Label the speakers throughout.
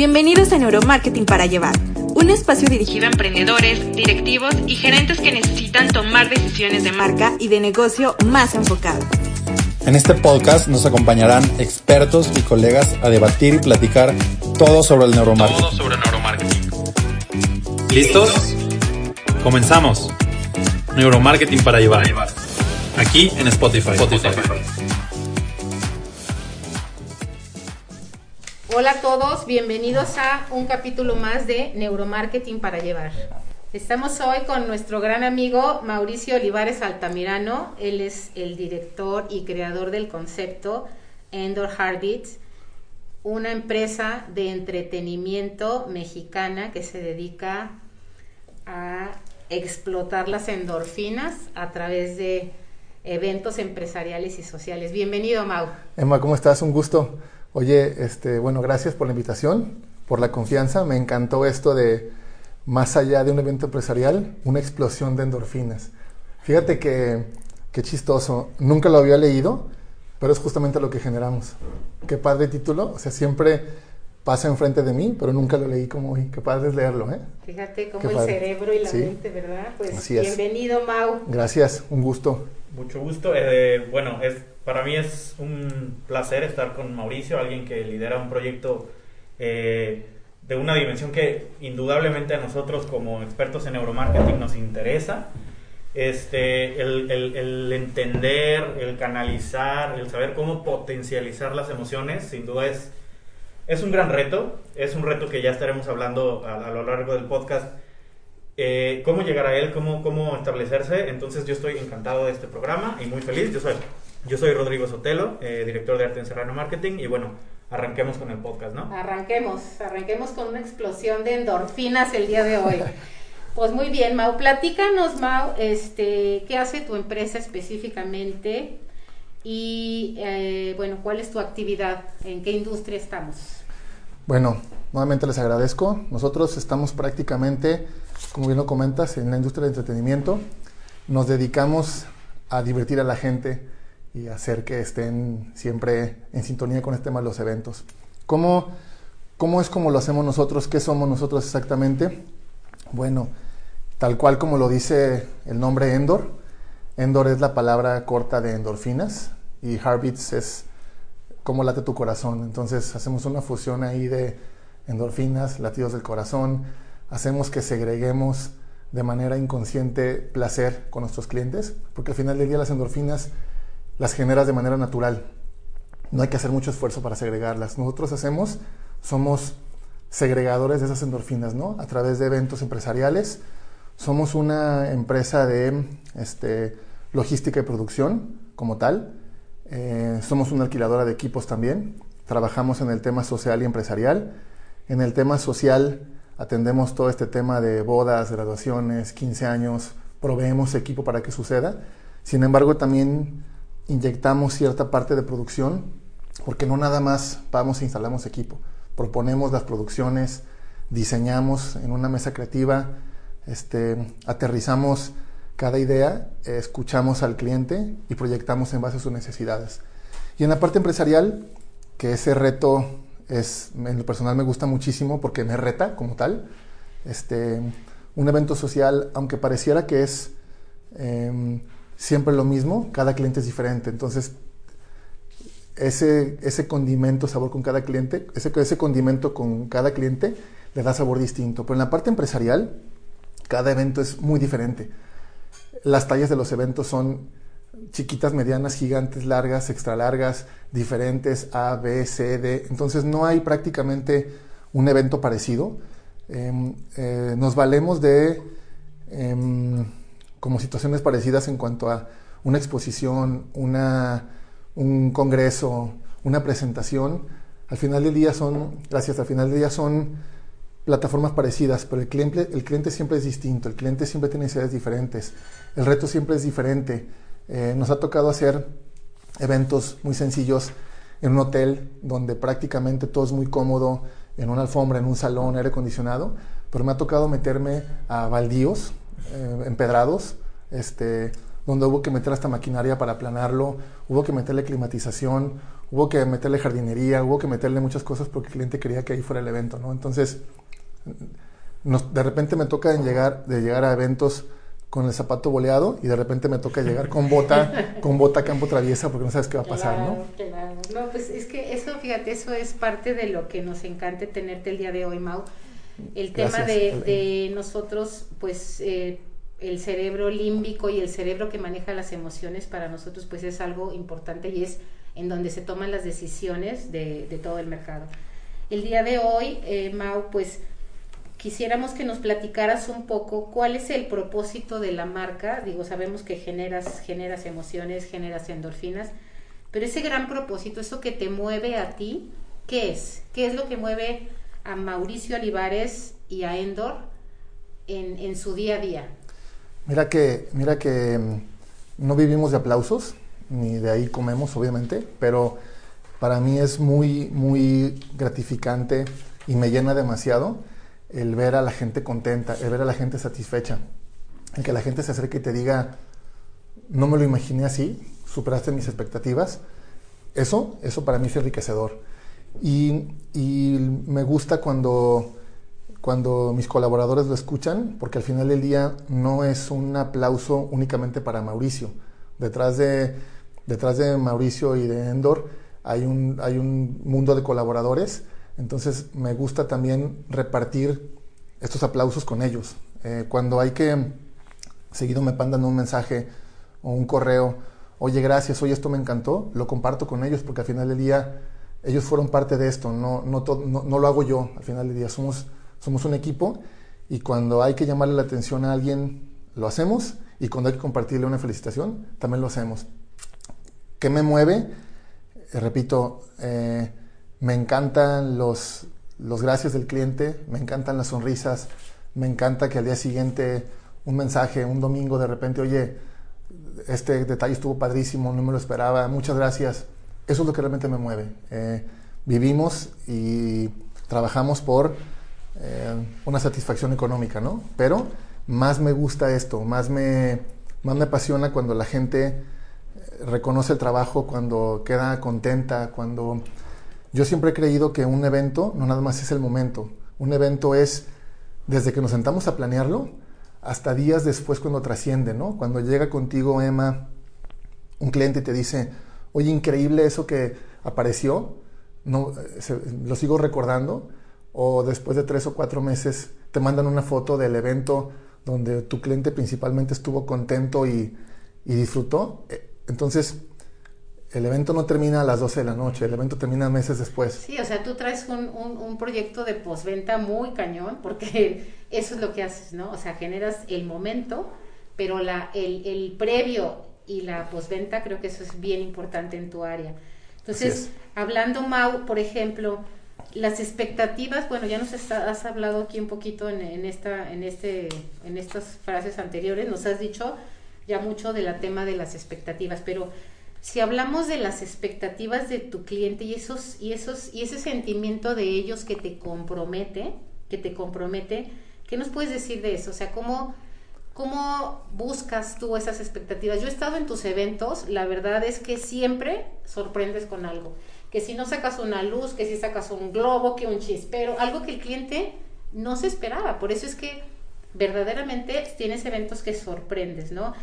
Speaker 1: Bienvenidos a Neuromarketing para Llevar, un espacio dirigido a emprendedores, directivos y gerentes que necesitan tomar decisiones de marca y de negocio más enfocadas.
Speaker 2: En este podcast nos acompañarán expertos y colegas a debatir y platicar todo sobre el neuromarketing.
Speaker 3: Todo sobre neuromarketing. ¿Listos? Comenzamos. Neuromarketing para llevar. Aquí en Spotify.
Speaker 4: Hola a todos, bienvenidos a un capítulo más de Neuromarketing para llevar. Estamos hoy con nuestro gran amigo Mauricio Olivares Altamirano. Él es el director y creador del concepto Endor Heartbeats, una empresa de entretenimiento mexicana que se dedica a explotar las endorfinas a través de eventos empresariales y sociales. Bienvenido, Mau.
Speaker 5: Emma, ¿cómo estás? Un gusto. Oye, este, bueno, gracias por la invitación, por la confianza. Me encantó esto de, más allá de un evento empresarial, una explosión de endorfinas. Fíjate que, qué chistoso. Nunca lo había leído, pero es justamente lo que generamos. Qué padre título. O sea, siempre pasa enfrente de mí, pero nunca lo leí como hoy. Qué padre es leerlo, ¿eh?
Speaker 4: Fíjate cómo
Speaker 5: Qué
Speaker 4: el
Speaker 5: padre.
Speaker 4: cerebro y la
Speaker 5: Sí.
Speaker 4: mente, ¿verdad? Pues
Speaker 5: Así es.
Speaker 4: bienvenido, Mau.
Speaker 5: Gracias, un gusto.
Speaker 6: Mucho gusto. Eh, bueno, es, para mí es un placer estar con Mauricio, alguien que lidera un proyecto eh, de una dimensión que indudablemente a nosotros como expertos en neuromarketing nos interesa. Este, el, entender, el canalizar, el saber cómo potencializar las emociones, sin duda es, es un gran reto. Es un reto que ya estaremos hablando a, a lo largo del podcast eh, cómo llegar a él, cómo, cómo establecerse. Entonces yo estoy encantado de este programa y muy feliz. Yo soy, yo soy Rodrigo Sotelo, eh, director de Arte en Serrano Marketing y bueno, arranquemos con el podcast, ¿no?
Speaker 4: Arranquemos, arranquemos con una explosión de endorfinas el día de hoy. Pues muy bien, Mau, platícanos, Mau, este, ¿qué hace tu empresa específicamente? Y, eh, bueno, ¿cuál es tu actividad? ¿En qué industria estamos?
Speaker 5: Bueno, nuevamente les agradezco. Nosotros estamos prácticamente, como bien lo comentas, en la industria de entretenimiento. Nos dedicamos a divertir a la gente y hacer que estén siempre en sintonía con este tema de los eventos. ¿Cómo, ¿Cómo es como lo hacemos nosotros? ¿Qué somos nosotros exactamente? Bueno, tal cual como lo dice el nombre Endor. Endor es la palabra corta de endorfinas y Heartbeats es cómo late tu corazón. Entonces hacemos una fusión ahí de endorfinas, latidos del corazón, hacemos que segreguemos de manera inconsciente placer con nuestros clientes, porque al final del día las endorfinas las generas de manera natural. No hay que hacer mucho esfuerzo para segregarlas. Nosotros hacemos, somos segregadores de esas endorfinas, ¿no? A través de eventos empresariales. Somos una empresa de este, logística y producción como tal. Eh, somos una alquiladora de equipos también. Trabajamos en el tema social y empresarial. En el tema social atendemos todo este tema de bodas, graduaciones, 15 años, proveemos equipo para que suceda. Sin embargo, también inyectamos cierta parte de producción porque no nada más vamos e instalamos equipo. Proponemos las producciones, diseñamos en una mesa creativa, este, aterrizamos cada idea, escuchamos al cliente y proyectamos en base a sus necesidades. Y en la parte empresarial, que ese reto es, en lo personal me gusta muchísimo porque me reta como tal. Este, un evento social, aunque pareciera que es eh, siempre lo mismo, cada cliente es diferente. Entonces, ese, ese condimento, sabor con cada cliente, ese, ese condimento con cada cliente le da sabor distinto. Pero en la parte empresarial, cada evento es muy diferente. Las tallas de los eventos son chiquitas, medianas, gigantes, largas, extra largas, diferentes, A, B, C, D. Entonces no hay prácticamente un evento parecido. Eh, eh, nos valemos de eh, como situaciones parecidas en cuanto a una exposición, una, un congreso, una presentación, al final del día son, gracias, al final del día son plataformas parecidas, pero el cliente, el cliente siempre es distinto, el cliente siempre tiene necesidades diferentes, el reto siempre es diferente. Eh, nos ha tocado hacer eventos muy sencillos en un hotel donde prácticamente todo es muy cómodo, en una alfombra, en un salón, aire acondicionado, pero me ha tocado meterme a baldíos, eh, empedrados, este, donde hubo que meter hasta maquinaria para aplanarlo, hubo que meterle climatización, hubo que meterle jardinería, hubo que meterle muchas cosas porque el cliente quería que ahí fuera el evento, ¿no? Entonces, de repente me toca llegar, de llegar a eventos con el zapato boleado y de repente me toca llegar con bota, con bota campo traviesa porque no sabes qué va a pasar, ¿no?
Speaker 4: Claro. No, pues es que eso, fíjate, eso es parte de lo que nos encanta tenerte el día de hoy, Mau. El tema de, de, nosotros, pues eh, el cerebro límbico y el cerebro que maneja las emociones para nosotros, pues es algo importante y es en donde se toman las decisiones de, de todo el mercado. El día de hoy, eh, Mau, pues quisiéramos que nos platicaras un poco cuál es el propósito de la marca. Digo, sabemos que generas, generas emociones, generas endorfinas, pero ese gran propósito, eso que te mueve a ti, ¿qué es? ¿Qué es lo que mueve a Mauricio Olivares y a Endor en, en su día a día?
Speaker 5: Mira que, mira que mm, no vivimos de aplausos, ni de ahí comemos, obviamente, pero para mí es muy, muy gratificante y me llena demasiado el ver a la gente contenta, el ver a la gente satisfecha, el que la gente se acerque y te diga, no me lo imaginé así, superaste mis expectativas. Eso, eso para mí es enriquecedor. Y, me gusta cuando, cuando mis colaboradores lo escuchan, porque al final del día no es un aplauso únicamente para Mauricio. Detrás de, detrás de Mauricio y de Endor hay un, hay un mundo de colaboradores entonces me gusta también repartir estos aplausos con ellos. Eh, cuando hay que, seguido me mandan un mensaje o un correo, oye, gracias, oye, esto me encantó, lo comparto con ellos porque al final del día ellos fueron parte de esto, no, no, no, lo hago yo, al final del día somos, somos un equipo y cuando hay que llamarle la atención a alguien, lo hacemos y cuando hay que compartirle una felicitación, también lo hacemos. ¿Qué me mueve? Eh, repito, eh, me encantan los, los gracias del cliente, me encantan las sonrisas, me encanta que al día siguiente un mensaje, un domingo de repente, oye, este detalle estuvo padrísimo, no me lo esperaba, muchas gracias. Eso es lo que realmente me mueve. Eh, vivimos y trabajamos por eh, una satisfacción económica, ¿no? Pero más me gusta esto, más me, más me apasiona cuando la gente eh, reconoce el trabajo, cuando queda contenta, cuando yo siempre he creído que un evento no nada más es el momento. Un evento es desde que nos sentamos a planearlo hasta días después cuando trasciende, ¿no? Cuando llega contigo, Emma, un cliente y te dice, oye, increíble eso que apareció, no, lo sigo recordando, o después de tres o cuatro meses te mandan una foto del evento donde tu cliente principalmente estuvo contento y, y disfrutó. Eh, entonces, el evento no termina a las 12 de la noche, el evento termina meses después.
Speaker 4: Sí, o sea, tú traes un, un, proyecto de postventa muy cañón, porque eso es lo que haces, ¿no? O sea, generas el momento, pero la, el, el previo y la postventa creo que eso es bien importante en tu área. Entonces, hablando, Mau, por ejemplo, las expectativas, bueno, ya nos has hablado aquí un poquito en, en, esta, en, este, en estas frases anteriores, nos has dicho ya mucho del tema de las expectativas, pero si hablamos de las expectativas de tu cliente y esos y esos y ese sentimiento de ellos que te compromete, que te compromete, ¿qué nos puedes decir de eso? O sea, ¿cómo cómo buscas tú esas expectativas? Yo he estado en tus eventos, la verdad es que siempre sorprendes con algo. Que si no sacas una luz, que si sacas un globo, que un chispero, algo que el cliente no se esperaba. Por eso es que verdaderamente tienes eventos que sorprendes, ¿no?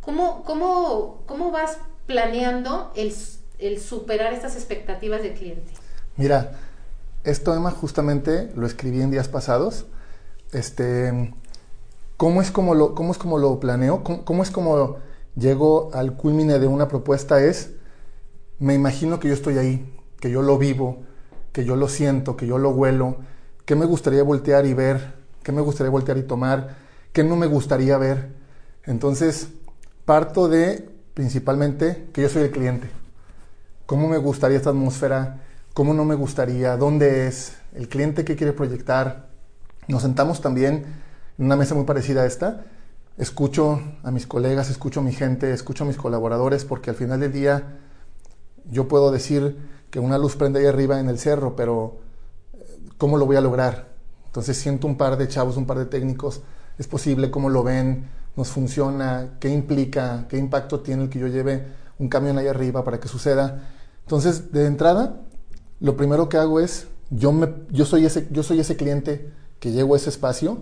Speaker 4: ¿Cómo, cómo, cómo vas planeando el, el superar estas expectativas del cliente?
Speaker 5: Mira, esto Emma justamente lo escribí en días pasados. Este, ¿cómo es como lo, cómo es como lo planeo? ¿Cómo, es como llego al culmine de una propuesta? Es, me imagino que yo estoy ahí, que yo lo vivo, que yo lo siento, que yo lo huelo, que me gustaría voltear y ver, que me gustaría voltear y tomar, que no me gustaría ver. Entonces, parto de principalmente que yo soy el cliente. cómo me gustaría esta atmósfera, cómo no me gustaría, dónde es, el cliente que quiere proyectar. Nos sentamos también una mesa muy parecida a esta. Escucho a mis colegas, escucho a mi gente, escucho a mis colaboradores, porque al final del día yo puedo decir que una luz prende ahí arriba en el cerro, pero ¿cómo lo voy a lograr? Entonces siento un par de chavos, un par de técnicos, es posible, cómo lo ven, nos funciona, qué implica, qué impacto tiene el que yo lleve un camión ahí arriba para que suceda. Entonces, de entrada, lo primero que hago es, yo, me, yo, soy, ese, yo soy ese cliente que llego a ese espacio,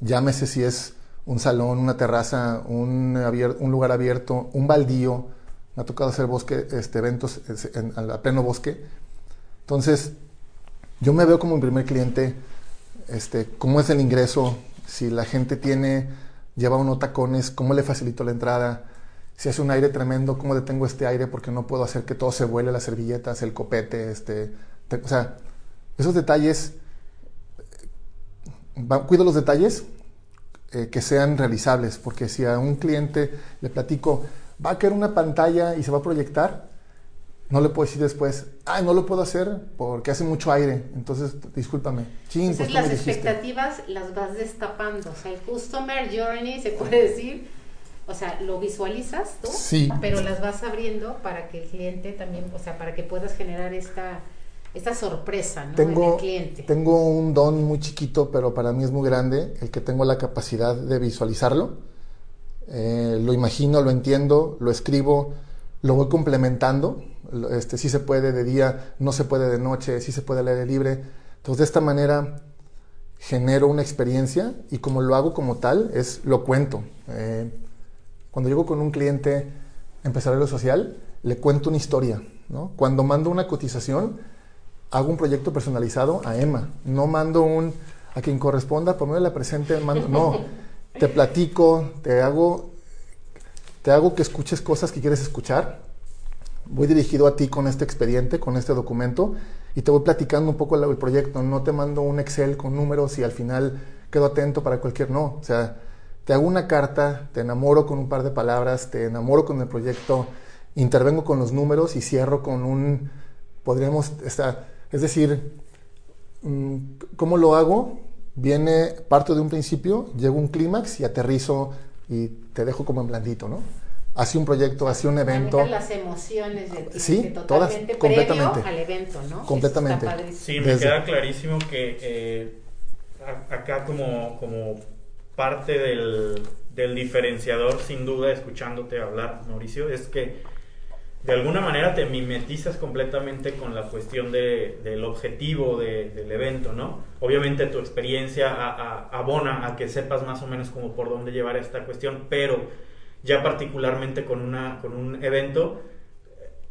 Speaker 5: llámese si es un salón, una terraza, un, lugar abierto, un baldío, me ha tocado hacer bosque, este, eventos en, a pleno bosque. Entonces, yo me veo como mi primer cliente, este, cómo es el ingreso, si la gente tiene, lleva unos tacones, cómo le facilito la entrada, si hace un aire tremendo, cómo detengo este aire porque no puedo hacer que todo se vuele, las servilletas, el copete, este, o sea, esos detalles, cuido los detalles eh, que sean realizables, porque si a un cliente le platico, va a caer una pantalla y se va a proyectar, no le puedo decir después, ay, no lo puedo hacer porque hace mucho aire, entonces discúlpame.
Speaker 4: Entonces pues las expectativas las vas destapando, o sea, el customer journey se puede decir, o sea, lo visualizas tú,
Speaker 5: sí.
Speaker 4: pero las vas abriendo para que el cliente también, o sea, para que puedas generar esta, esta sorpresa ¿no?
Speaker 5: tengo,
Speaker 4: en el cliente.
Speaker 5: Tengo un don muy chiquito, pero para mí es muy grande, el que tengo la capacidad de visualizarlo. Eh, lo imagino, lo entiendo, lo escribo, lo voy complementando este, sí se puede de día, no se puede de noche, sí se puede al aire libre. Entonces, de esta manera genero una experiencia y como lo hago como tal, es lo cuento. Eh, cuando llego con un cliente empresario social, le cuento una historia. Cuando mando una cotización, hago un proyecto personalizado a Emma. No mando un a quien corresponda, por medio de la presente, mando, no. Te platico, te hago, te hago que escuches cosas que quieres escuchar voy dirigido a ti con este expediente, con este documento, y te voy platicando un poco el, proyecto. No te mando un Excel con números y al final quedo atento para cualquier no. O sea, te hago una carta, te enamoro con un par de palabras, te enamoro con el proyecto, intervengo con los números y cierro con un, podríamos, estar, es decir, mm, ¿cómo lo hago? Viene, parto de un principio, llego a un clímax y aterrizo y te dejo como en blandito, ¿no? hace un proyecto, hace un evento.
Speaker 4: las emociones de ti,
Speaker 5: sí, totalmente, todas, completamente.
Speaker 4: al evento, ¿no?
Speaker 5: Completamente.
Speaker 6: Sí, me queda clarísimo que eh, acá como, como parte del, del, diferenciador, sin duda, escuchándote hablar, Mauricio, es que de alguna manera te mimetizas completamente con la cuestión de, del objetivo del evento, ¿no? Obviamente tu experiencia abona a que sepas más o menos como por dónde llevar esta cuestión, pero ya particularmente con, una, con un evento,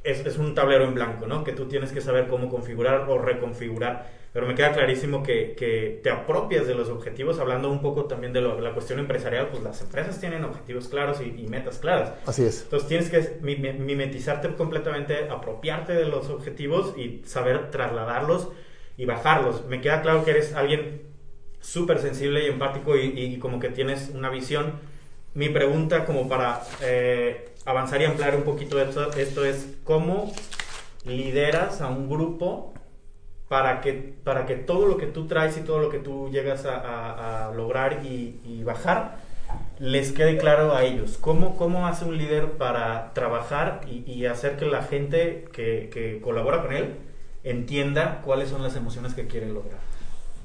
Speaker 6: es, es, un tablero en blanco, ¿no? Que tú tienes que saber cómo configurar o reconfigurar. Pero me queda clarísimo que, que te apropias de los objetivos, hablando un poco también de, la cuestión empresarial, pues las empresas tienen objetivos claros y, metas claras.
Speaker 5: Así es.
Speaker 6: Entonces tienes que mimetizarte completamente, apropiarte de los objetivos y saber trasladarlos y bajarlos. Me queda claro que eres alguien súper sensible y empático y, y como que tienes una visión mi pregunta como para eh, avanzar y ampliar un poquito esto, esto es cómo lideras a un grupo para que, para que todo lo que tú traes y todo lo que tú llegas a, lograr y, bajar les quede claro a ellos. ¿Cómo, cómo hace un líder para trabajar y, hacer que la gente que, que, colabora con él entienda cuáles son las emociones que quiere lograr?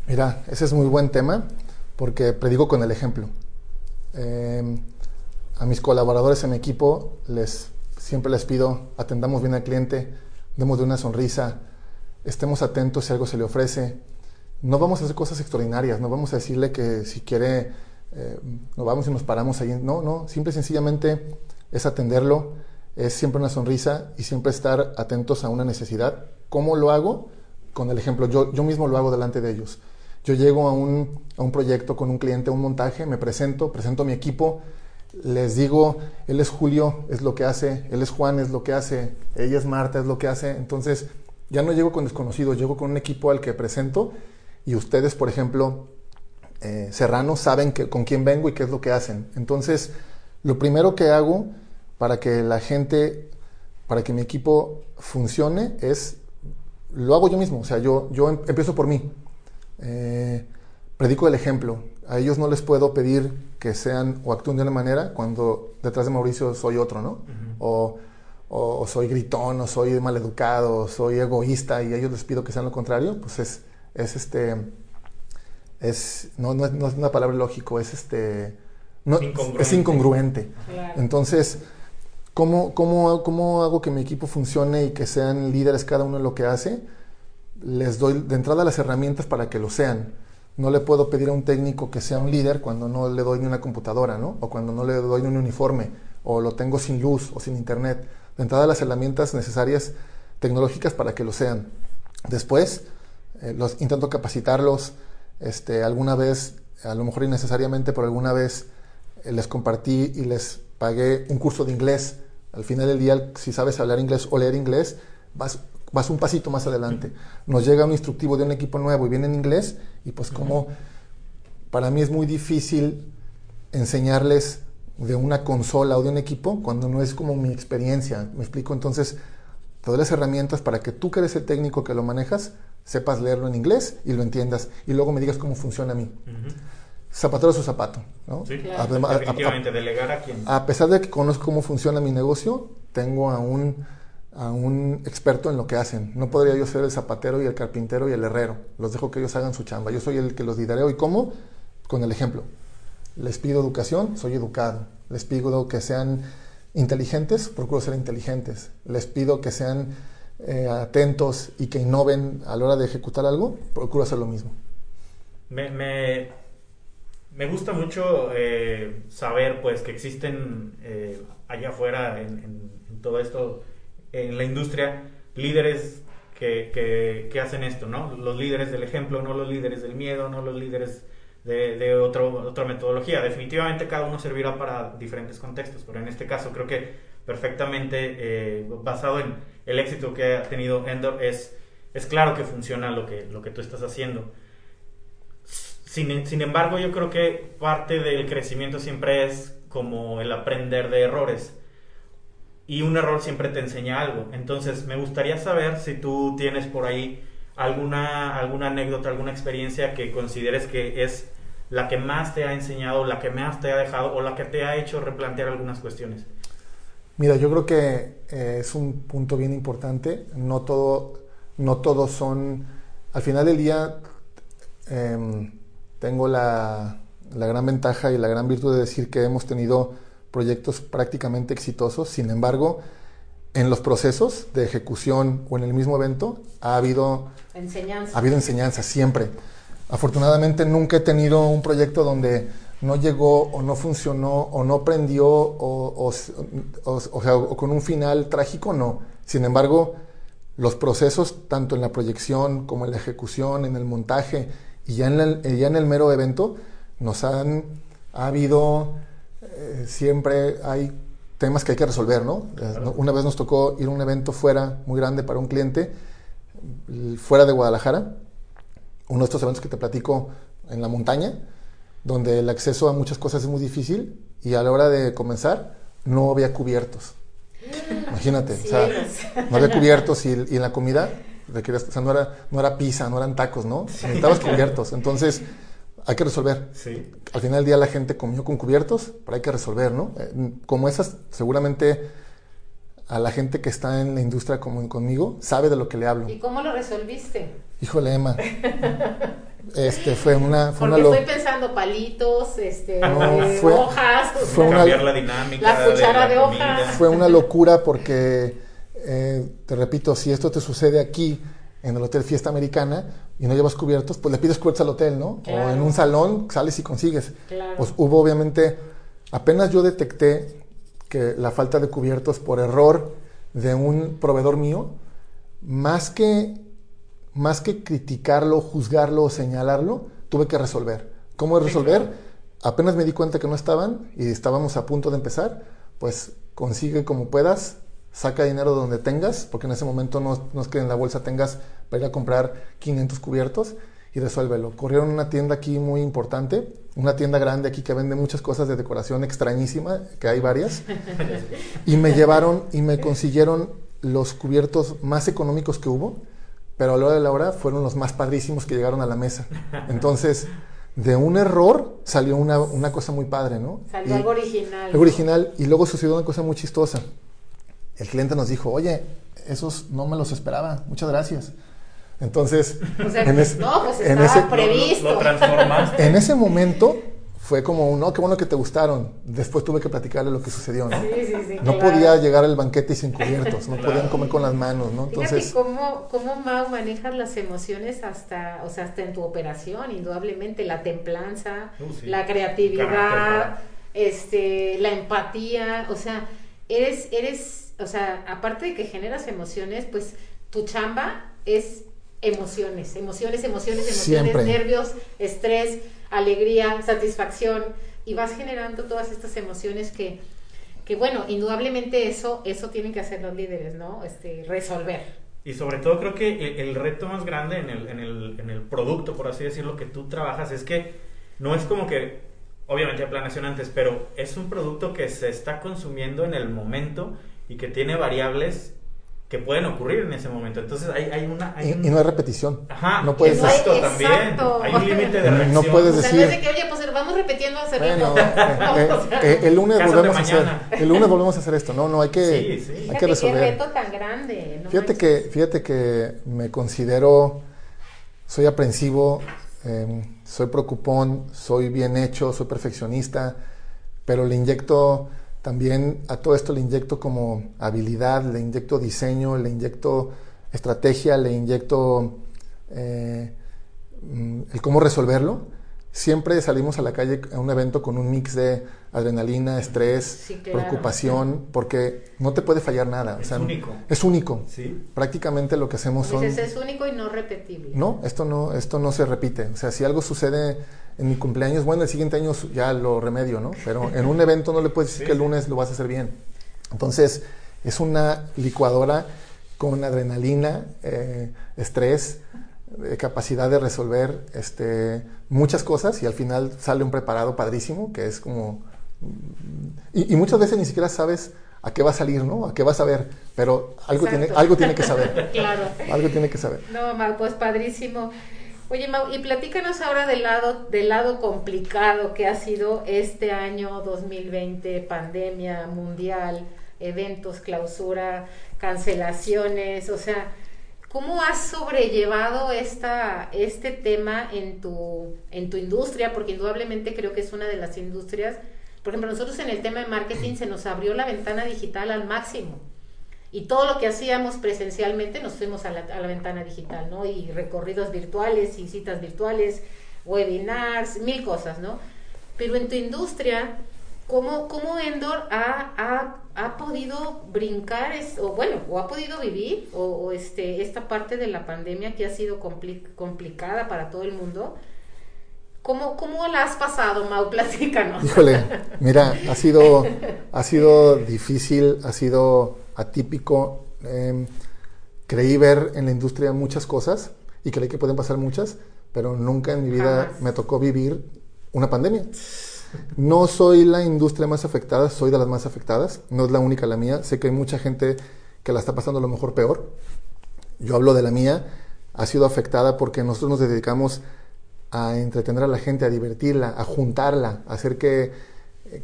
Speaker 5: Mira, ese es muy buen tema porque predigo con el ejemplo. Em, a mis colaboradores en equipo les, siempre les pido, atendamos bien al cliente, demos de una sonrisa, estemos atentos si algo se le ofrece. No vamos a hacer cosas extraordinarias, no vamos a decirle que si quiere, eh, nos vamos y nos paramos ahí. No, no, simple sencillamente es atenderlo, es siempre una sonrisa y siempre estar atentos a una necesidad. ¿Cómo lo hago? Con el ejemplo, yo, yo mismo lo hago delante de ellos. Yo llego a un, a un proyecto con un cliente, un montaje, me presento, presento a mi equipo, les digo, él es Julio, es lo que hace, él es Juan, es lo que hace, ella es Marta, es lo que hace. Entonces, ya no llego con desconocidos, llego con un equipo al que presento y ustedes, por ejemplo, eh, serranos, saben que, con quién vengo y qué es lo que hacen. Entonces, lo primero que hago para que la gente para que mi equipo funcione es, lo hago yo mismo, o sea, yo, yo em, empiezo por mí. Eh, predico el ejemplo. A ellos no les puedo pedir que sean o actúen de una manera cuando detrás de Mauricio soy otro, ¿no? o, o, soy gritón, o soy maleducado, o soy egoísta y a ellos les pido que sean lo contrario, pues es, es este, es, no, no, es una palabra lógico, es este, no, incongruente. es incongruente. Entonces, ¿cómo, cómo, ¿cómo hago que mi equipo funcione y que sean líderes cada uno en lo que hace? Les doy de entrada las herramientas para que lo sean no le puedo pedir a un técnico que sea un líder cuando no le doy ni una computadora, ¿no? O cuando no le doy ni un uniforme, o lo tengo sin luz o sin internet. De entrada las herramientas necesarias tecnológicas para que lo sean. Después, eh, los intento capacitarlos. Este, alguna vez, a lo mejor innecesariamente, pero alguna vez eh, les compartí y les pagué un curso de inglés. Al final del día, si sabes hablar inglés o leer inglés, vas vas un pasito más adelante. Nos llega un instructivo de un equipo nuevo y viene en inglés y pues como para mí es muy difícil enseñarles de una consola o de un equipo cuando no es como mi experiencia. Me explico entonces, todas las herramientas para que tú que eres el técnico que lo manejas, sepas leerlo en inglés y lo entiendas y luego me digas cómo funciona a mí. Zapatero su zapato. ¿no?
Speaker 6: Sí, definitivamente, delegar a quien.
Speaker 5: A pesar de que conozco cómo funciona mi negocio, tengo aún a un experto en lo que hacen. No podría yo ser el zapatero y el carpintero y el herrero. Los dejo que ellos hagan su chamba. Yo soy el que los lidereo. ¿Y cómo? Con el ejemplo. Les pido educación, soy educado. Les pido que sean inteligentes, procuro ser inteligentes. Les pido que sean eh, atentos y que innoven a la hora de ejecutar algo, procuro hacer lo mismo.
Speaker 6: Me, me, gusta mucho eh, saber pues que existen eh, allá afuera en todo esto en la industria líderes que, que, hacen esto, ¿no? Los líderes del ejemplo, no los líderes del miedo, no los líderes de, de otro, otra metodología. Definitivamente cada uno servirá para diferentes contextos, pero en este caso creo que perfectamente eh, basado en el éxito que ha tenido Endor es, es claro que funciona lo que, lo que tú estás haciendo. Sin, sin embargo, yo creo que parte del crecimiento siempre es como el aprender de errores y un error siempre te enseña algo. Entonces, me gustaría saber si tú tienes por ahí alguna, alguna anécdota, alguna experiencia que consideres que es la que más te ha enseñado, la que más te ha dejado o la que te ha hecho replantear algunas cuestiones.
Speaker 5: Mira, yo creo que eh, es un punto bien importante. No todo, no todos son. Al final del día, em, tengo la, la gran ventaja y la gran virtud de decir que hemos tenido proyectos prácticamente exitosos. Sin embargo, en los procesos de ejecución o en el mismo evento ha habido
Speaker 4: enseñanza.
Speaker 5: Ha habido enseñanza siempre. Afortunadamente nunca he tenido un proyecto donde no llegó o no funcionó o no prendió o, o, con un final trágico, no. Sin embargo, los procesos, tanto en la proyección como en la ejecución, en el montaje y ya en el, ya en el mero evento, nos han ha habido eh, siempre hay temas que hay que resolver, ¿no? Una vez nos tocó ir a un evento fuera, muy grande para un cliente, fuera de Guadalajara, uno de estos eventos que te platico en la montaña, donde el acceso a muchas cosas es muy difícil y a la hora de comenzar no había cubiertos. Imagínate, o sea, no había cubiertos y, en la comida requerías, o sea, no era, no era pizza, no eran tacos, ¿no? Necesitabas cubiertos. Entonces, hay que resolver. Sí. Al final del día la gente comió con cubiertos, pero hay que resolver, ¿no? Eh, como esas, seguramente a la gente que está en la industria como conmigo sabe de lo que le hablo.
Speaker 4: ¿Y cómo lo resolviste?
Speaker 5: Híjole, Emma. este fue una
Speaker 4: fue Porque estoy pensando palitos, este, hojas,
Speaker 6: fue una, cambiar la dinámica,
Speaker 4: la cuchara de, hojas.
Speaker 5: Fue una locura porque eh, te repito, si esto te sucede aquí en el Hotel Fiesta Americana y no llevas cubiertos, pues le pides cubiertos al hotel, ¿no? O en un salón sales y consigues. Pues hubo obviamente, apenas yo detecté que la falta de cubiertos por error de un proveedor mío, más que, más que criticarlo, juzgarlo o señalarlo, tuve que resolver. ¿Cómo resolver? Apenas me di cuenta que no estaban y estábamos a punto de empezar, pues consigue como puedas saca dinero donde tengas, porque en ese momento no, es que en la bolsa tengas para ir a comprar 500 cubiertos y resuélvelo. Corrieron una tienda aquí muy importante, una tienda grande aquí que vende muchas cosas de decoración extrañísima, que hay varias, y me llevaron y me consiguieron los cubiertos más económicos que hubo, pero a la hora de la hora fueron los más padrísimos que llegaron a la mesa. Entonces, de un error salió una, una cosa muy padre, ¿no?
Speaker 4: Salió algo original.
Speaker 5: Algo original, y luego sucedió una cosa muy chistosa. El cliente nos dijo, oye, esos no me los esperaba, muchas gracias. Entonces,
Speaker 4: en, ese, no, pues ese, previsto.
Speaker 5: En ese momento fue como, no, qué bueno que te gustaron. Después tuve que platicarle lo que sucedió, ¿no?
Speaker 4: Sí, sí, sí,
Speaker 5: no podía llegar al banquete sin cubiertos, no podían comer con las manos, ¿no?
Speaker 4: Entonces, cómo, cómo Mau manejas las emociones hasta, o sea, hasta en tu operación, indudablemente, la templanza, uh, la creatividad, este, la empatía, o sea, eres, eres, o sea, aparte de que generas emociones, pues tu chamba es emociones, emociones, emociones, emociones, nervios, estrés, alegría, satisfacción, y vas generando todas estas emociones que, que bueno, indudablemente eso, eso tienen que hacer los líderes, ¿no? Este, resolver.
Speaker 6: Y sobre todo creo que el, reto más grande en el, en, el, en el producto, por así decirlo, que tú trabajas es que no es como que, obviamente hay planeación antes, pero es un producto que se está consumiendo en el momento y que tiene variables que pueden ocurrir en ese momento. Entonces hay, hay una...
Speaker 5: y, no hay repetición.
Speaker 6: Ajá,
Speaker 5: no
Speaker 6: puedes exacto, también. Hay un límite de reacción.
Speaker 5: No puedes decir...
Speaker 4: O sea, que, oye, pues vamos repitiendo hace bueno,
Speaker 5: eh, eh, el lunes volvemos a hacer... El lunes volvemos a hacer esto. No, no, hay que, sí, sí. Hay que resolver.
Speaker 4: Qué reto tan grande.
Speaker 5: No fíjate, que, fíjate que me considero... Soy aprensivo, eh, soy preocupón, soy bien hecho, soy perfeccionista, pero le inyecto también a todo esto le inyecto como habilidad, le inyecto diseño, le inyecto estrategia, le inyecto eh, mm, el cómo resolverlo. Siempre salimos a la calle a un evento con un mix de adrenalina, estrés, preocupación, porque no te puede fallar nada.
Speaker 6: Es único.
Speaker 5: Es único. Prácticamente lo que hacemos son...
Speaker 4: es único y no repetible.
Speaker 5: No, esto no, esto no se repite. O sea, si algo sucede en mi cumpleaños, bueno, el siguiente año ya lo remedio, ¿no? Pero en un evento no le puedes decir que el lunes lo vas a hacer bien. Entonces, es una licuadora con adrenalina, eh, estrés, eh, capacidad de resolver este, muchas cosas y al final sale un preparado padrísimo, que es como... Y, muchas veces ni siquiera sabes a qué va a salir, ¿no? A qué vas a ver, pero algo, tiene, algo tiene que saber.
Speaker 4: claro.
Speaker 5: Algo tiene que saber.
Speaker 4: No, pues padrísimo. Oye, Mau, y platícanos ahora del lado, del lado complicado que ha sido este año 2020, pandemia mundial, eventos, clausura, cancelaciones, o sea, ¿cómo has sobrellevado esta, este tema en tu, en tu industria? Porque indudablemente creo que es una de las industrias, por ejemplo, nosotros en el tema de marketing se nos abrió la ventana digital al máximo. Y todo lo que hacíamos presencialmente nos fuimos a la, a la ventana digital, ¿no? Y recorridos virtuales y citas virtuales, webinars, mil cosas, ¿no? Pero en tu industria, ¿cómo, cómo Endor ha, ha, ha podido brincar, o bueno, o ha podido vivir, o, este, esta parte de la pandemia que ha sido complicada para todo el mundo? ¿Cómo, ¿Cómo la has pasado, Mau? Platícanos.
Speaker 5: Híjole, mira, ha sido, ha sido difícil, ha sido atípico. Em, creí ver en la industria muchas cosas y creí que pueden pasar muchas, pero nunca en mi vida me tocó vivir una pandemia. No soy la industria más afectada, soy de las más afectadas, no es la única la mía, sé que hay mucha gente que la está pasando a lo mejor peor. Yo hablo de la mía, ha sido afectada porque nosotros nos dedicamos a entretener a la gente, a divertirla, a juntarla, a hacer que,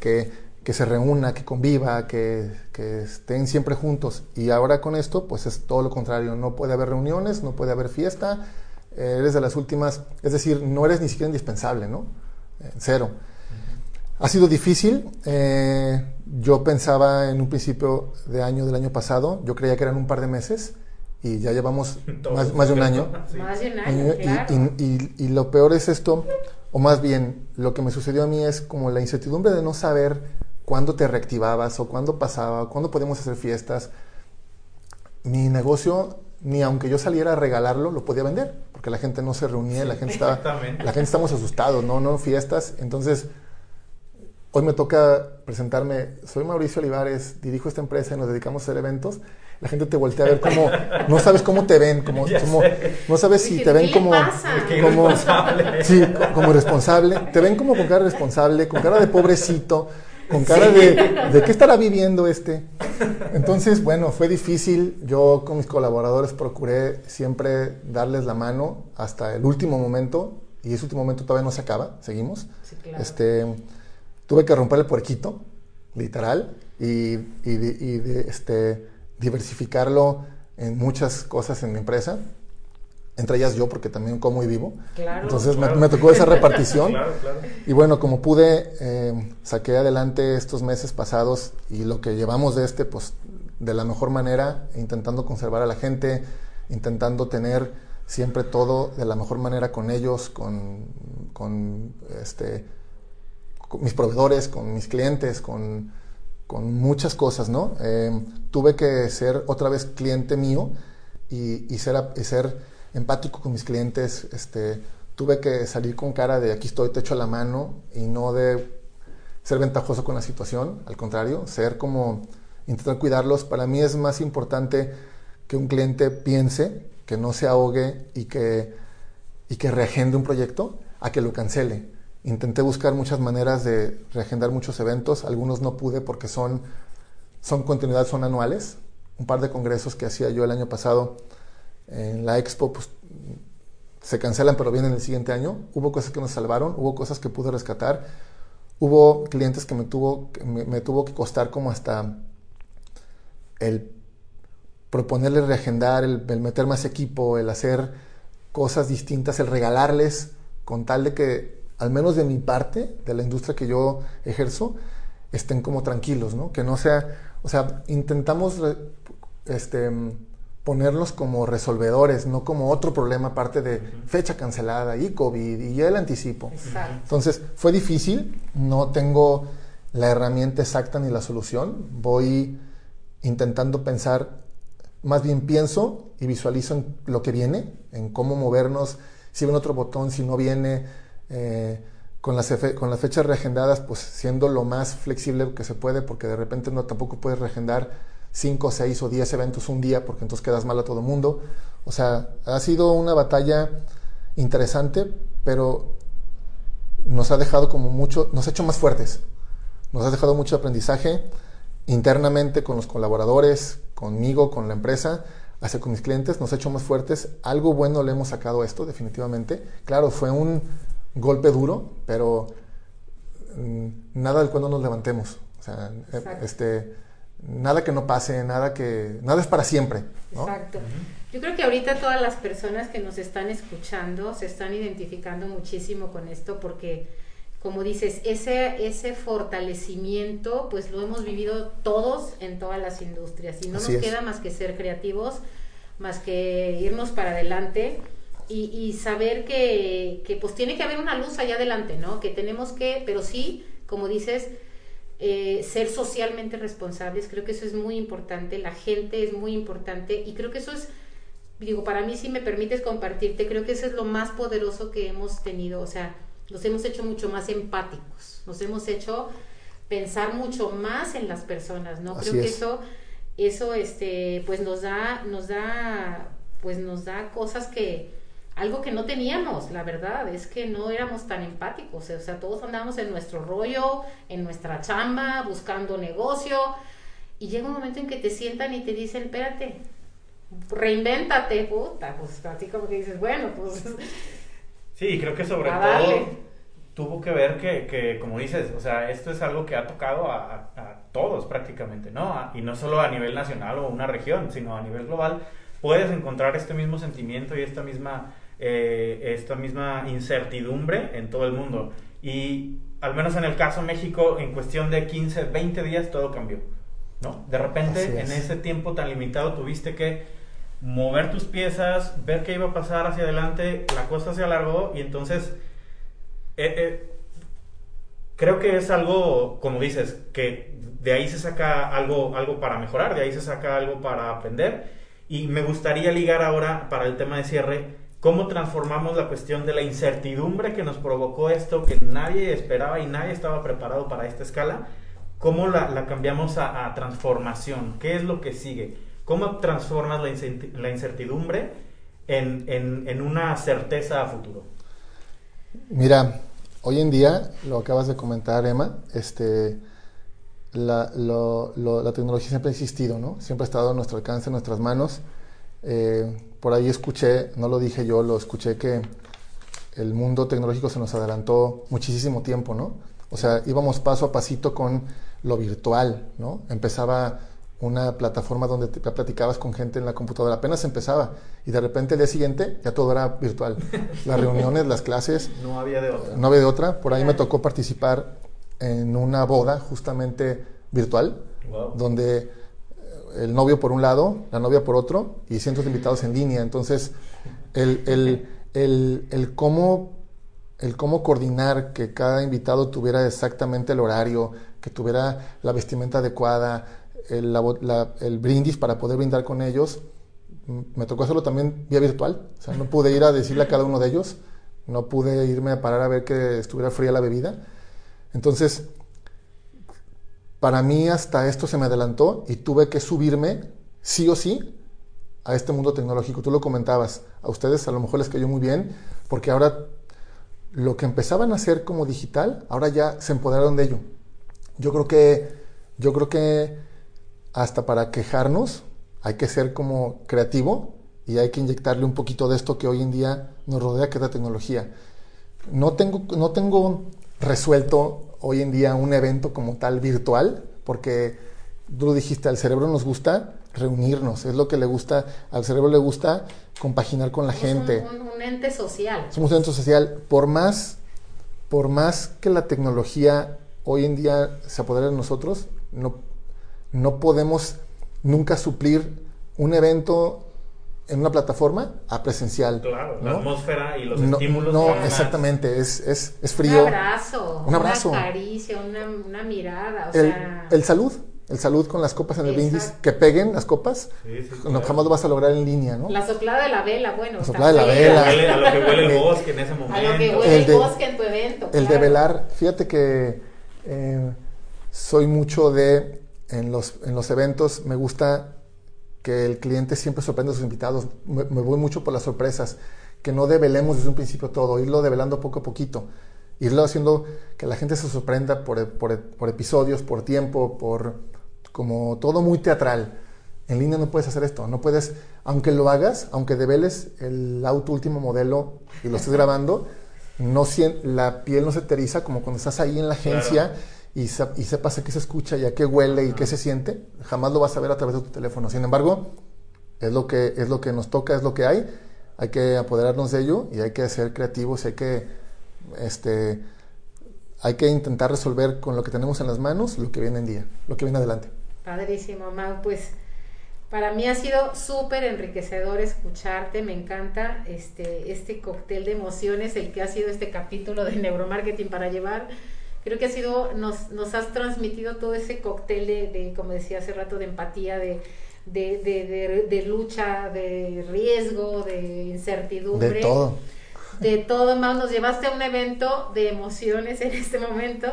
Speaker 5: que que se reúna, que conviva, que, estén siempre juntos. Y ahora con esto, pues es todo lo contrario. No puede haber reuniones, no puede haber fiesta. eres de las últimas, es decir, no eres ni siquiera indispensable, ¿no? cero. Ha sido difícil. Eh, yo pensaba en un principio de año del año pasado, yo creía que eran un par de meses y ya llevamos más, de un año.
Speaker 4: Más de un año, claro.
Speaker 5: y lo peor es esto, o más bien, lo que me sucedió a mí es como la incertidumbre de no saber cuándo te reactivabas o cuándo pasaba, cuándo podíamos hacer fiestas. Mi negocio, ni aunque yo saliera a regalarlo, lo podía vender, porque la gente no se reunía, la gente estaba, la gente estamos asustados, no, no fiestas. Entonces, hoy me toca presentarme. Soy Mauricio Olivares, dirijo esta empresa y nos dedicamos a hacer eventos. la gente te voltea a ver como, no sabes cómo te ven, como, como no sabes si te ven como, como, sí, como responsable, te ven como con cara responsable, con cara de pobrecito, con cara de, ¿de qué estará viviendo este? Entonces, bueno, fue difícil. Yo con mis colaboradores procuré siempre darles la mano hasta el último momento y ese último momento todavía no se acaba, seguimos. este, tuve que romper el puerquito, literal, y, y, este, diversificarlo en muchas cosas en mi empresa entre ellas yo, porque también como y vivo. Entonces Me, tocó esa repartición. y bueno, como pude, eh, saqué adelante estos meses pasados y lo que llevamos de este, pues de la mejor manera, intentando conservar a la gente, intentando tener siempre todo de la mejor manera con ellos, con, con, este, mis proveedores, con mis clientes, con, con muchas cosas, ¿no? Eh, tuve que ser otra vez cliente mío y, y ser... Y ser empático con mis clientes, este, tuve que salir con cara de aquí estoy, te echo la mano y no de ser ventajoso con la situación, al contrario, ser como intentar cuidarlos. Para mí es más importante que un cliente piense, que no se ahogue y que, y que reagende un proyecto a que lo cancele. Intenté buscar muchas maneras de reagendar muchos eventos, algunos no pude porque son, son continuidad, son anuales. Un par de congresos que hacía yo el año pasado en la expo pues, se cancelan pero vienen el siguiente año. Hubo cosas que nos salvaron, hubo cosas que pude rescatar. Hubo clientes que me tuvo, me, tuvo que costar como hasta el proponerles reagendar, el, meter más equipo, el hacer cosas distintas, el regalarles con tal de que, al menos de mi parte, de la industria que yo ejerzo, estén como tranquilos, ¿no? Que no sea, o sea, intentamos este, ponerlos como resolvedores, no como otro problema aparte de fecha cancelada y COVID y el anticipo. Entonces, fue difícil, no tengo la herramienta exacta ni la solución, voy intentando pensar, más bien pienso y visualizo en lo que viene, en cómo movernos, si viene otro botón, si no viene, eh, con, las con las fechas reagendadas, pues siendo lo más flexible que se puede, porque de repente no tampoco puedes reagendar 5, 6 o 10 eventos un día, porque entonces quedas mal a todo el mundo. O sea, ha sido una batalla interesante, pero nos ha dejado como mucho, nos ha hecho más fuertes. Nos ha dejado mucho aprendizaje internamente con los colaboradores, conmigo, con la empresa, hacia con mis clientes, nos ha hecho más fuertes. Algo bueno le hemos sacado a esto, definitivamente. Claro, fue un golpe duro, pero mm, nada del cuando nos levantemos. O sea, este nada que no pase, nada que nada es para siempre.
Speaker 4: Exacto. Yo creo que ahorita todas las personas que nos están escuchando se están identificando muchísimo con esto porque como dices, ese, ese fortalecimiento, pues lo hemos vivido todos en todas las industrias y no nos queda más que ser creativos, más que irnos para adelante y, y saber que, que, pues tiene que haber una luz allá adelante, ¿no? Que tenemos que, pero sí, como dices, eh, ser socialmente responsables, creo que eso es muy importante, la gente es muy importante y creo que eso es, digo, para mí si me permites compartirte, creo que eso es lo más poderoso que hemos tenido, o sea, nos hemos hecho mucho más empáticos, nos hemos hecho pensar mucho más en las personas, ¿no? creo que eso, eso, este, pues nos da, nos da, pues nos da cosas que, algo que no teníamos, la verdad, es que no éramos tan empáticos, o sea, todos andábamos en nuestro rollo, en nuestra chamba, buscando negocio, y llega un momento en que te sientan y te dicen, espérate, reinvéntate, puta, pues así como que dices, bueno, pues...
Speaker 6: Sí, creo que sobre todo tuvo que ver que, que, como dices, o sea, esto es algo que ha tocado a, a todos prácticamente, ¿no? Y no solo a nivel nacional o una región, sino a nivel global, puedes encontrar este mismo sentimiento y esta misma eh, esta misma incertidumbre en todo el mundo. Y al menos en el caso México, en cuestión de 15, 20 días, todo cambió. ¿no? De repente, en ese tiempo tan limitado, tuviste que mover tus piezas, ver qué iba a pasar hacia adelante, la cosa se alargó y entonces eh, eh, creo que es algo, como dices, que de ahí se saca algo, algo para mejorar, de ahí se saca algo para aprender y me gustaría ligar ahora para el tema de cierre cómo transformamos la cuestión de la incertidumbre que nos provocó esto, que nadie esperaba y nadie estaba preparado para esta escala, cómo la, cambiamos a, transformación, qué es lo que sigue, ¿cómo transformas la incertidumbre en, una certeza a futuro?
Speaker 5: Mira, hoy en día, lo acabas de comentar, Emma, este, la, la tecnología siempre ha existido, ¿no? Siempre ha estado a nuestro alcance, en nuestras manos. Eh, por ahí escuché, no lo dije yo, lo escuché que el mundo tecnológico se nos adelantó muchísimo tiempo, ¿no? O sea, íbamos paso a pasito con lo virtual, ¿no? Empezaba una plataforma donde te platicabas con gente en la computadora, apenas empezaba y de repente el día siguiente ya todo era virtual. Las reuniones, las clases.
Speaker 6: No había de otra.
Speaker 5: No había de otra. Por ahí me tocó participar en una boda justamente virtual, donde el novio por un lado, la novia por otro y cientos de invitados en línea. Entonces, el, el, el, el, cómo, el cómo coordinar que cada invitado tuviera exactamente el horario, que tuviera la vestimenta adecuada, el, el brindis para poder brindar con ellos, me tocó hacerlo también vía virtual. O sea, no pude ir a decirle a cada uno de ellos, no pude irme a parar a ver que estuviera fría la bebida. Entonces, para mí hasta esto se me adelantó y tuve que subirme sí o sí a este mundo tecnológico. Tú lo comentabas, a ustedes a lo mejor les cayó muy bien, porque ahora lo que empezaban a hacer como digital, ahora ya se empoderaron de ello. Yo creo que, yo creo que hasta para quejarnos hay que ser como creativo y hay que inyectarle un poquito de esto que hoy en día nos rodea, que es la tecnología. No tengo, no tengo resuelto hoy en día un evento como tal virtual, porque tú lo dijiste, al cerebro nos gusta reunirnos, es lo que le gusta, al cerebro le gusta compaginar con la gente.
Speaker 4: Un, ente social.
Speaker 5: Somos un ente social. Por más, por más que la tecnología hoy en día se apodere de nosotros, no, no podemos nunca suplir un evento en una plataforma a presencial.
Speaker 6: Claro, la atmósfera y los estímulos.
Speaker 5: No, exactamente, es, es, es, frío.
Speaker 4: Un abrazo, un abrazo. Una caricia, una, una mirada. O
Speaker 5: el,
Speaker 4: sea...
Speaker 5: el salud, el salud con las copas en el brindis, que peguen las copas, no, jamás lo vas a lograr en línea, ¿no?
Speaker 4: La soplada de la vela, bueno.
Speaker 5: La soplada de la vela.
Speaker 6: A lo que huele el bosque en ese momento.
Speaker 4: A lo que huele el, bosque en tu evento.
Speaker 5: El de velar, fíjate que eh, soy mucho de, en los, en los eventos, me gusta que el cliente siempre sorprende a sus invitados. Me, voy mucho por las sorpresas, que no develemos desde un principio todo, irlo develando poco a poquito, irlo haciendo que la gente se sorprenda por, por, por episodios, por tiempo, por como todo muy teatral. En línea no puedes hacer esto, no puedes, aunque lo hagas, aunque develes el auto último modelo y lo estés grabando, no la piel no se teriza como cuando estás ahí en la agencia y, y sepas a qué se escucha y a qué huele y qué se siente, jamás lo vas a ver a través de tu teléfono. Sin embargo, es lo que, es lo que nos toca, es lo que hay, hay que apoderarnos de ello y hay que ser creativos, hay que, este, hay que intentar resolver con lo que tenemos en las manos lo que viene en día, lo que viene adelante.
Speaker 4: Padrísimo, Mau, pues para mí ha sido súper enriquecedor escucharte, me encanta este, este cóctel de emociones, el que ha sido este capítulo de neuromarketing para llevar creo que ha sido, nos, nos has transmitido todo ese cóctel de, como decía hace rato, de empatía, de, de, lucha, de riesgo, de incertidumbre.
Speaker 5: De todo.
Speaker 4: De todo, más nos llevaste a un evento de emociones en este momento.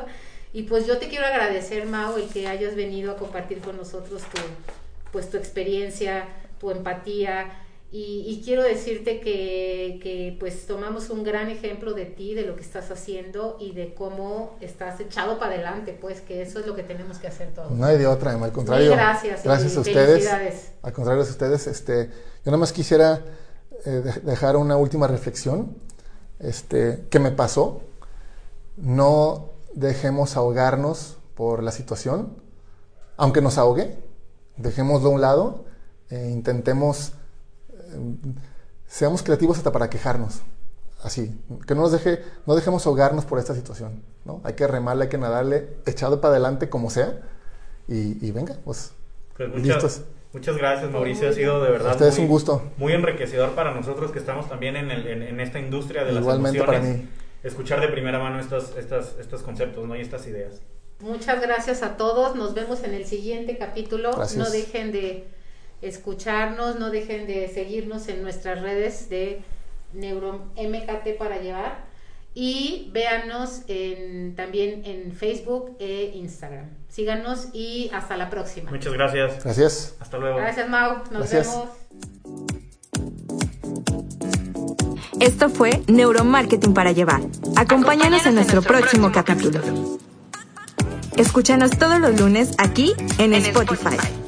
Speaker 4: Y pues yo te quiero agradecer, Mau, el que hayas venido a compartir con nosotros tu, pues, tu experiencia, tu empatía, y, quiero decirte que, que, pues tomamos un gran ejemplo de ti, de lo que estás haciendo y de cómo estás echado para adelante, pues que eso es lo que tenemos que hacer todos.
Speaker 5: No hay de otra, al contrario.
Speaker 4: gracias.
Speaker 5: Gracias a ustedes. Al contrario a ustedes, este, yo nada más quisiera eh, dejar una última reflexión, este, que me pasó. No dejemos ahogarnos por la situación, aunque nos ahogue, dejémoslo a un lado, e intentemos seamos creativos hasta para quejarnos. Así, que no nos deje, no dejemos ahogarnos por esta situación, ¿no? Hay que remarle, hay que nadarle, echado para adelante como sea, y, venga, pues,
Speaker 6: pues muchas, Muchas gracias, Mauricio. Ha sido de verdad.
Speaker 5: muy, un gusto.
Speaker 6: Muy enriquecedor para nosotros que estamos también en, el, en, esta industria de
Speaker 5: Igualmente
Speaker 6: las
Speaker 5: emociones. para mí.
Speaker 6: Escuchar de primera mano estos, estas, estos conceptos ¿no? y estas ideas.
Speaker 4: Muchas gracias a todos. Nos vemos en el siguiente capítulo. No dejen de escucharnos, no dejen de seguirnos en nuestras redes de NeuroMKT para llevar y véanos en, también en Facebook e Instagram. Síganos y hasta la próxima.
Speaker 6: Muchas gracias.
Speaker 5: Gracias.
Speaker 6: Hasta luego.
Speaker 4: Gracias, Mau. Nos
Speaker 5: Gracias.
Speaker 4: vemos.
Speaker 1: Esto fue Neuromarketing para Llevar. Acompáñanos en nuestro próximo capítulo. Escúchanos todos los lunes aquí en Spotify.